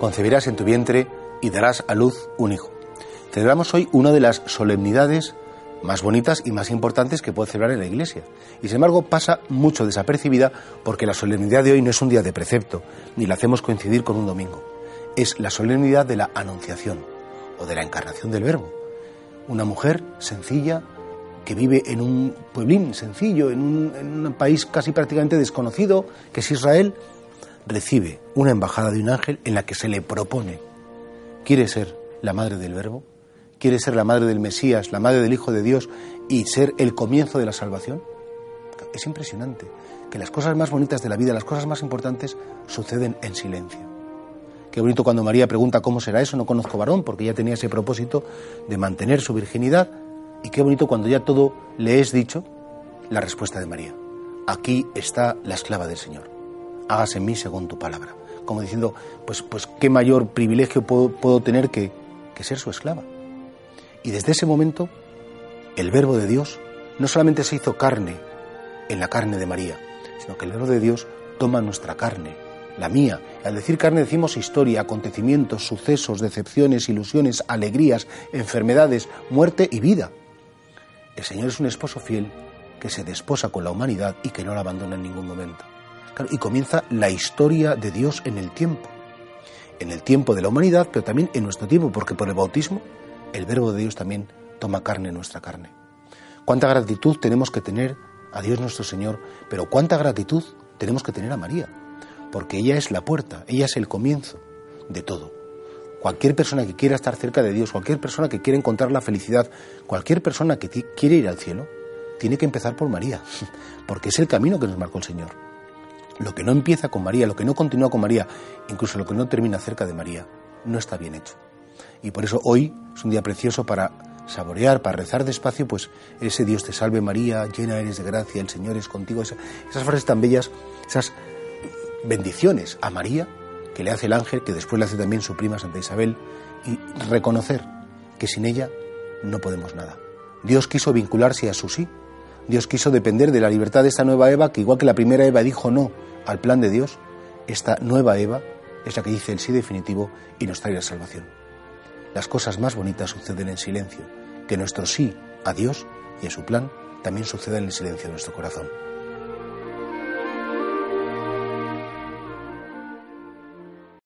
Concebirás en tu vientre y darás a luz un hijo. Celebramos hoy una de las solemnidades más bonitas y más importantes que puede celebrar en la Iglesia. Y sin embargo pasa mucho desapercibida porque la solemnidad de hoy no es un día de precepto, ni la hacemos coincidir con un domingo. Es la solemnidad de la Anunciación o de la encarnación del Verbo. Una mujer sencilla que vive en un pueblín sencillo, en un, en un país casi prácticamente desconocido, que es Israel, recibe una embajada de un ángel en la que se le propone, ¿quiere ser la madre del Verbo? ¿Quiere ser la madre del Mesías, la madre del Hijo de Dios y ser el comienzo de la salvación? Es impresionante que las cosas más bonitas de la vida, las cosas más importantes, suceden en silencio. Qué bonito cuando María pregunta cómo será eso, no conozco varón, porque ya tenía ese propósito de mantener su virginidad. Y qué bonito cuando ya todo le es dicho, la respuesta de María. Aquí está la esclava del Señor hágase en mí según tu palabra. Como diciendo, pues, pues qué mayor privilegio puedo, tener que, que ser su esclava. Y desde ese momento, el verbo de Dios no solamente se hizo carne en la carne de María, sino que el verbo de Dios toma nuestra carne, la mía. Al decir carne decimos historia, acontecimientos, sucesos, decepciones, ilusiones, alegrías, enfermedades, muerte y vida. El Señor es un esposo fiel que se desposa con la humanidad y que no la abandona en ningún momento y comienza la historia de Dios en el tiempo. En el tiempo de la humanidad, pero también en nuestro tiempo, porque por el bautismo el verbo de Dios también toma carne en nuestra carne. Cuánta gratitud tenemos que tener a Dios nuestro Señor, pero cuánta gratitud tenemos que tener a María, porque ella es la puerta, ella es el comienzo de todo. Cualquier persona que quiera estar cerca de Dios, cualquier persona que quiera encontrar la felicidad, cualquier persona que quiere ir al cielo, tiene que empezar por María, porque es el camino que nos marcó el Señor lo que no empieza con María, lo que no continúa con María, incluso lo que no termina cerca de María, no está bien hecho. Y por eso hoy es un día precioso para saborear, para rezar despacio, pues ese Dios te salve María, llena eres de gracia, el Señor es contigo, esas, frases tan bellas, esas bendiciones a María que le hace el ángel, que después le hace también su prima Santa Isabel, y reconocer que sin ella no podemos nada. Dios quiso vincularse a su sí, Dios quiso depender de la libertad de esta nueva Eva, que igual que la primera Eva dijo no al plan de Dios, esta nueva Eva es la que dice el sí definitivo y nos trae la salvación. Las cosas más bonitas suceden en silencio, que nuestro sí a Dios y a su plan también suceda en el silencio de nuestro corazón.